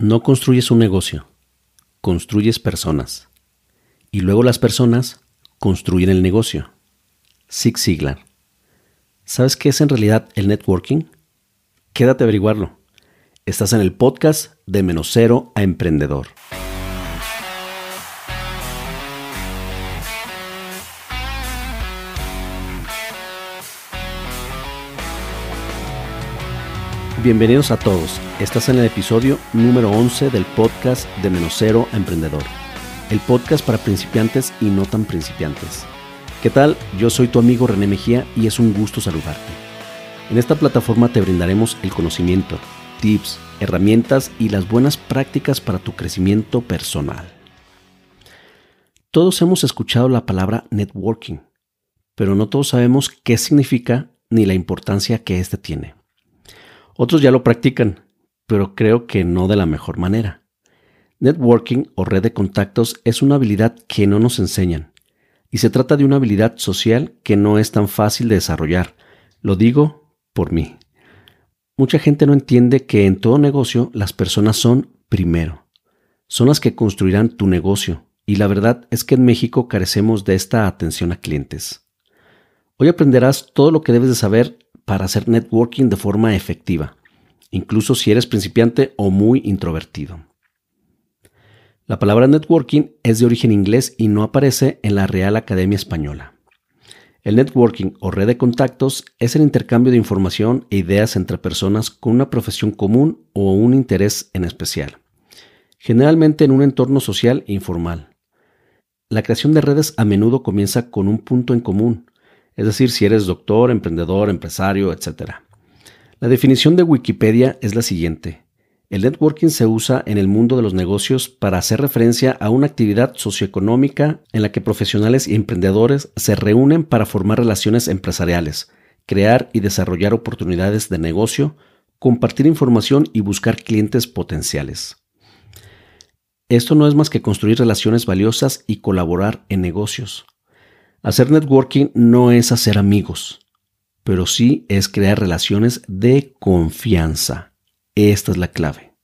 No construyes un negocio, construyes personas. Y luego las personas construyen el negocio. Zig Ziglar. ¿Sabes qué es en realidad el networking? Quédate a averiguarlo. Estás en el podcast de Menos Cero a Emprendedor. Bienvenidos a todos. Estás en el episodio número 11 del podcast de Menos Cero Emprendedor. El podcast para principiantes y no tan principiantes. ¿Qué tal? Yo soy tu amigo René Mejía y es un gusto saludarte. En esta plataforma te brindaremos el conocimiento, tips, herramientas y las buenas prácticas para tu crecimiento personal. Todos hemos escuchado la palabra networking, pero no todos sabemos qué significa ni la importancia que éste tiene. Otros ya lo practican, pero creo que no de la mejor manera. Networking o red de contactos es una habilidad que no nos enseñan, y se trata de una habilidad social que no es tan fácil de desarrollar. Lo digo por mí. Mucha gente no entiende que en todo negocio las personas son primero. Son las que construirán tu negocio, y la verdad es que en México carecemos de esta atención a clientes. Hoy aprenderás todo lo que debes de saber para hacer networking de forma efectiva, incluso si eres principiante o muy introvertido. La palabra networking es de origen inglés y no aparece en la Real Academia Española. El networking o red de contactos es el intercambio de información e ideas entre personas con una profesión común o un interés en especial, generalmente en un entorno social e informal. La creación de redes a menudo comienza con un punto en común, es decir, si eres doctor, emprendedor, empresario, etc. La definición de Wikipedia es la siguiente. El networking se usa en el mundo de los negocios para hacer referencia a una actividad socioeconómica en la que profesionales y emprendedores se reúnen para formar relaciones empresariales, crear y desarrollar oportunidades de negocio, compartir información y buscar clientes potenciales. Esto no es más que construir relaciones valiosas y colaborar en negocios. Hacer networking no es hacer amigos, pero sí es crear relaciones de confianza. Esta es la clave.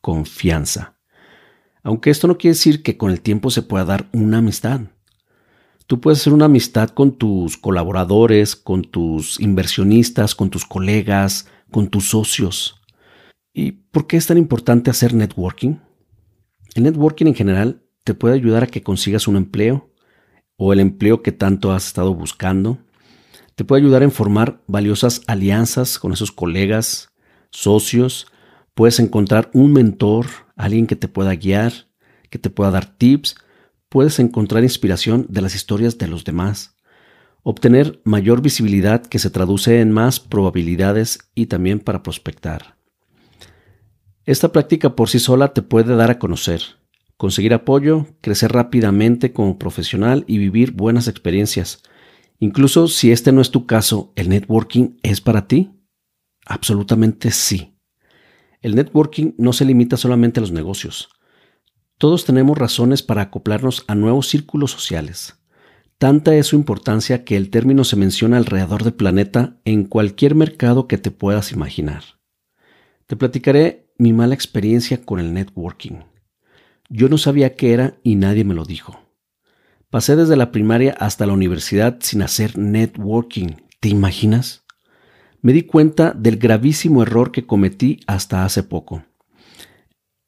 Confianza. Aunque esto no quiere decir que con el tiempo se pueda dar una amistad. Tú puedes hacer una amistad con tus colaboradores, con tus inversionistas, con tus colegas, con tus socios. ¿Y por qué es tan importante hacer networking? El networking en general te puede ayudar a que consigas un empleo, o el empleo que tanto has estado buscando. Te puede ayudar en formar valiosas alianzas con esos colegas, socios. Puedes encontrar un mentor, alguien que te pueda guiar, que te pueda dar tips. Puedes encontrar inspiración de las historias de los demás. Obtener mayor visibilidad que se traduce en más probabilidades y también para prospectar. Esta práctica por sí sola te puede dar a conocer, conseguir apoyo, crecer rápidamente como profesional y vivir buenas experiencias. Incluso si este no es tu caso, ¿el networking es para ti? Absolutamente sí. El networking no se limita solamente a los negocios. Todos tenemos razones para acoplarnos a nuevos círculos sociales. Tanta es su importancia que el término se menciona alrededor del planeta en cualquier mercado que te puedas imaginar. Te platicaré mi mala experiencia con el networking. Yo no sabía qué era y nadie me lo dijo. Pasé desde la primaria hasta la universidad sin hacer networking. ¿Te imaginas? Me di cuenta del gravísimo error que cometí hasta hace poco.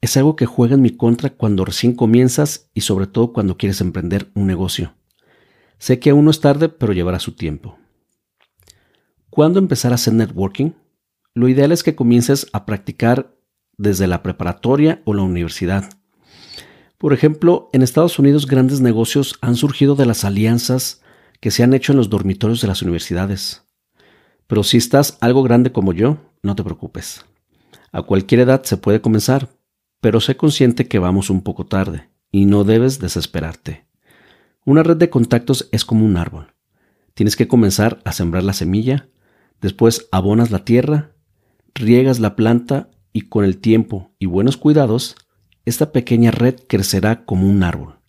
Es algo que juega en mi contra cuando recién comienzas y sobre todo cuando quieres emprender un negocio. Sé que aún no es tarde, pero llevará su tiempo. ¿Cuándo empezar a hacer networking? Lo ideal es que comiences a practicar desde la preparatoria o la universidad. Por ejemplo, en Estados Unidos grandes negocios han surgido de las alianzas que se han hecho en los dormitorios de las universidades. Pero si estás algo grande como yo, no te preocupes. A cualquier edad se puede comenzar, pero sé consciente que vamos un poco tarde y no debes desesperarte. Una red de contactos es como un árbol. Tienes que comenzar a sembrar la semilla, después abonas la tierra, riegas la planta y con el tiempo y buenos cuidados esta pequeña red crecerá como un árbol,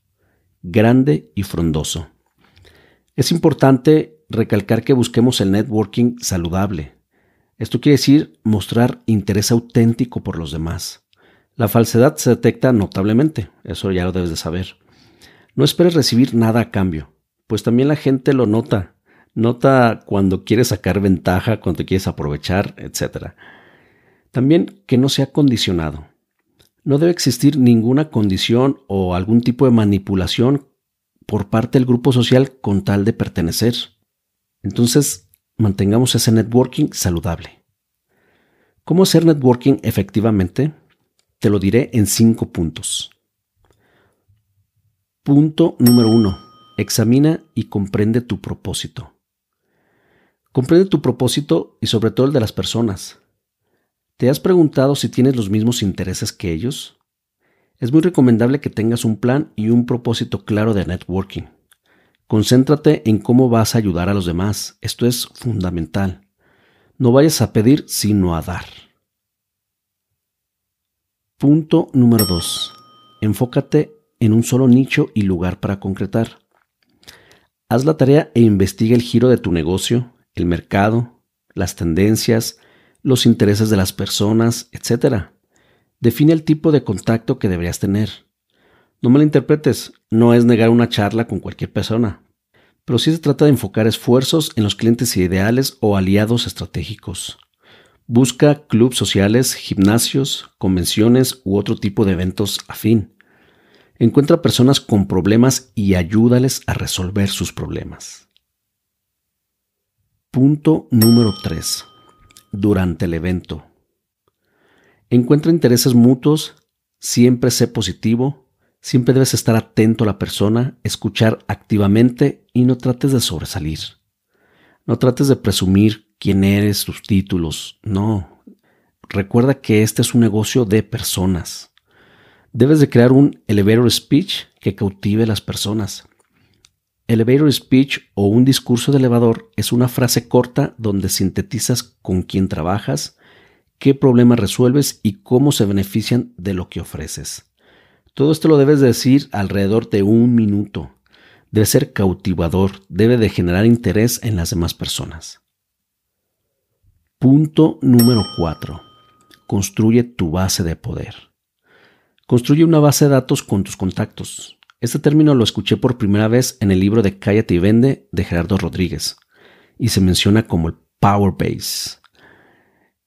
grande y frondoso. Es importante recalcar que busquemos el networking saludable. Esto quiere decir mostrar interés auténtico por los demás. La falsedad se detecta notablemente, eso ya lo debes de saber. No esperes recibir nada a cambio, pues también la gente lo nota. Nota cuando quieres sacar ventaja, cuando te quieres aprovechar, etc. También que no sea condicionado. No debe existir ninguna condición o algún tipo de manipulación por parte del grupo social con tal de pertenecer. Entonces, mantengamos ese networking saludable. ¿Cómo hacer networking efectivamente? Te lo diré en cinco puntos. Punto número uno. Examina y comprende tu propósito. Comprende tu propósito y sobre todo el de las personas. ¿Te has preguntado si tienes los mismos intereses que ellos? Es muy recomendable que tengas un plan y un propósito claro de networking. Concéntrate en cómo vas a ayudar a los demás. Esto es fundamental. No vayas a pedir sino a dar. Punto número 2. Enfócate en un solo nicho y lugar para concretar. Haz la tarea e investiga el giro de tu negocio, el mercado, las tendencias, los intereses de las personas, etc. Define el tipo de contacto que deberías tener. No me lo interpretes, no es negar una charla con cualquier persona, pero sí se trata de enfocar esfuerzos en los clientes ideales o aliados estratégicos. Busca clubes sociales, gimnasios, convenciones u otro tipo de eventos afín. Encuentra personas con problemas y ayúdales a resolver sus problemas. Punto número 3. Durante el evento. Encuentra intereses mutuos, siempre sé positivo, siempre debes estar atento a la persona, escuchar activamente y no trates de sobresalir. No trates de presumir quién eres, tus títulos. No. Recuerda que este es un negocio de personas. Debes de crear un elevator speech que cautive a las personas. Elevator speech o un discurso de elevador es una frase corta donde sintetizas con quién trabajas, qué problemas resuelves y cómo se benefician de lo que ofreces. Todo esto lo debes decir alrededor de un minuto. Debe ser cautivador, debe de generar interés en las demás personas. Punto número 4. Construye tu base de poder. Construye una base de datos con tus contactos. Este término lo escuché por primera vez en el libro de Cállate y Vende de Gerardo Rodríguez y se menciona como el Power Base.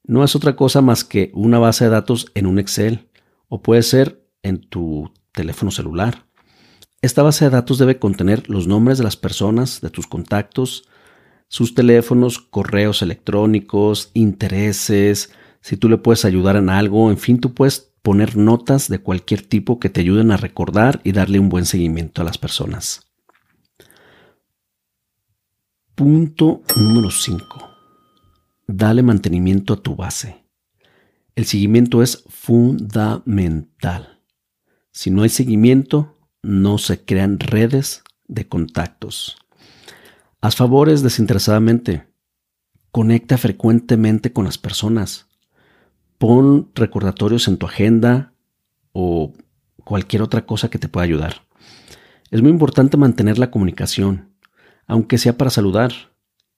No es otra cosa más que una base de datos en un Excel o puede ser en tu teléfono celular. Esta base de datos debe contener los nombres de las personas, de tus contactos, sus teléfonos, correos electrónicos, intereses, si tú le puedes ayudar en algo, en fin, tú puedes poner notas de cualquier tipo que te ayuden a recordar y darle un buen seguimiento a las personas. Punto número 5. Dale mantenimiento a tu base. El seguimiento es fundamental. Si no hay seguimiento, no se crean redes de contactos. Haz favores desinteresadamente. Conecta frecuentemente con las personas. Pon recordatorios en tu agenda o cualquier otra cosa que te pueda ayudar. Es muy importante mantener la comunicación, aunque sea para saludar.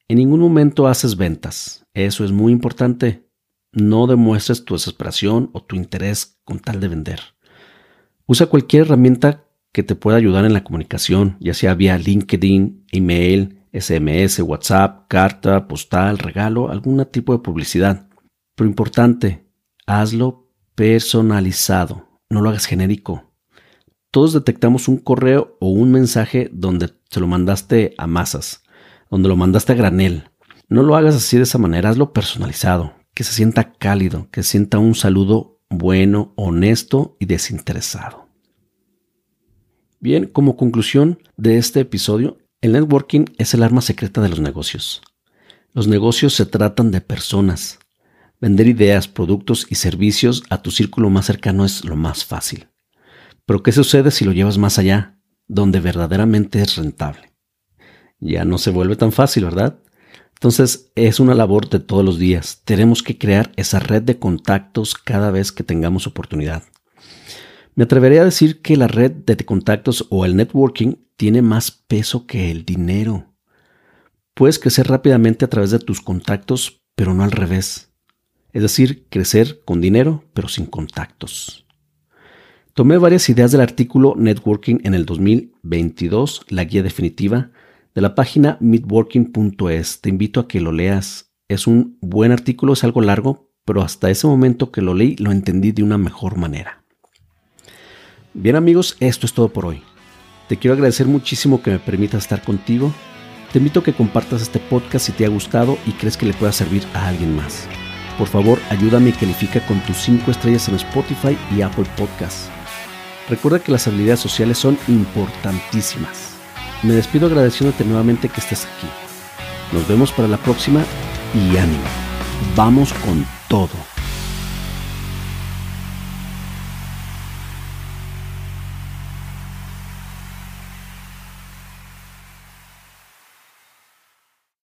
En ningún momento haces ventas. Eso es muy importante. No demuestres tu desesperación o tu interés con tal de vender. Usa cualquier herramienta que te pueda ayudar en la comunicación, ya sea vía LinkedIn, email, SMS, WhatsApp, carta, postal, regalo, algún tipo de publicidad. Pero importante, hazlo personalizado, no lo hagas genérico. Todos detectamos un correo o un mensaje donde se lo mandaste a masas, donde lo mandaste a granel. No lo hagas así de esa manera, hazlo personalizado, que se sienta cálido, que sienta un saludo bueno, honesto y desinteresado. Bien, como conclusión de este episodio, el networking es el arma secreta de los negocios. Los negocios se tratan de personas. Vender ideas, productos y servicios a tu círculo más cercano es lo más fácil. Pero ¿qué sucede si lo llevas más allá, donde verdaderamente es rentable? Ya no se vuelve tan fácil, ¿verdad? Entonces es una labor de todos los días. Tenemos que crear esa red de contactos cada vez que tengamos oportunidad. Me atrevería a decir que la red de contactos o el networking tiene más peso que el dinero. Puedes crecer rápidamente a través de tus contactos, pero no al revés. Es decir, crecer con dinero, pero sin contactos. Tomé varias ideas del artículo Networking en el 2022, la guía definitiva, de la página meetworking.es. Te invito a que lo leas. Es un buen artículo, es algo largo, pero hasta ese momento que lo leí lo entendí de una mejor manera. Bien amigos, esto es todo por hoy. Te quiero agradecer muchísimo que me permitas estar contigo. Te invito a que compartas este podcast si te ha gustado y crees que le pueda servir a alguien más. Por favor, ayúdame y califica con tus 5 estrellas en Spotify y Apple Podcasts. Recuerda que las habilidades sociales son importantísimas. Me despido agradeciéndote nuevamente que estés aquí. Nos vemos para la próxima y ánimo. Vamos con todo.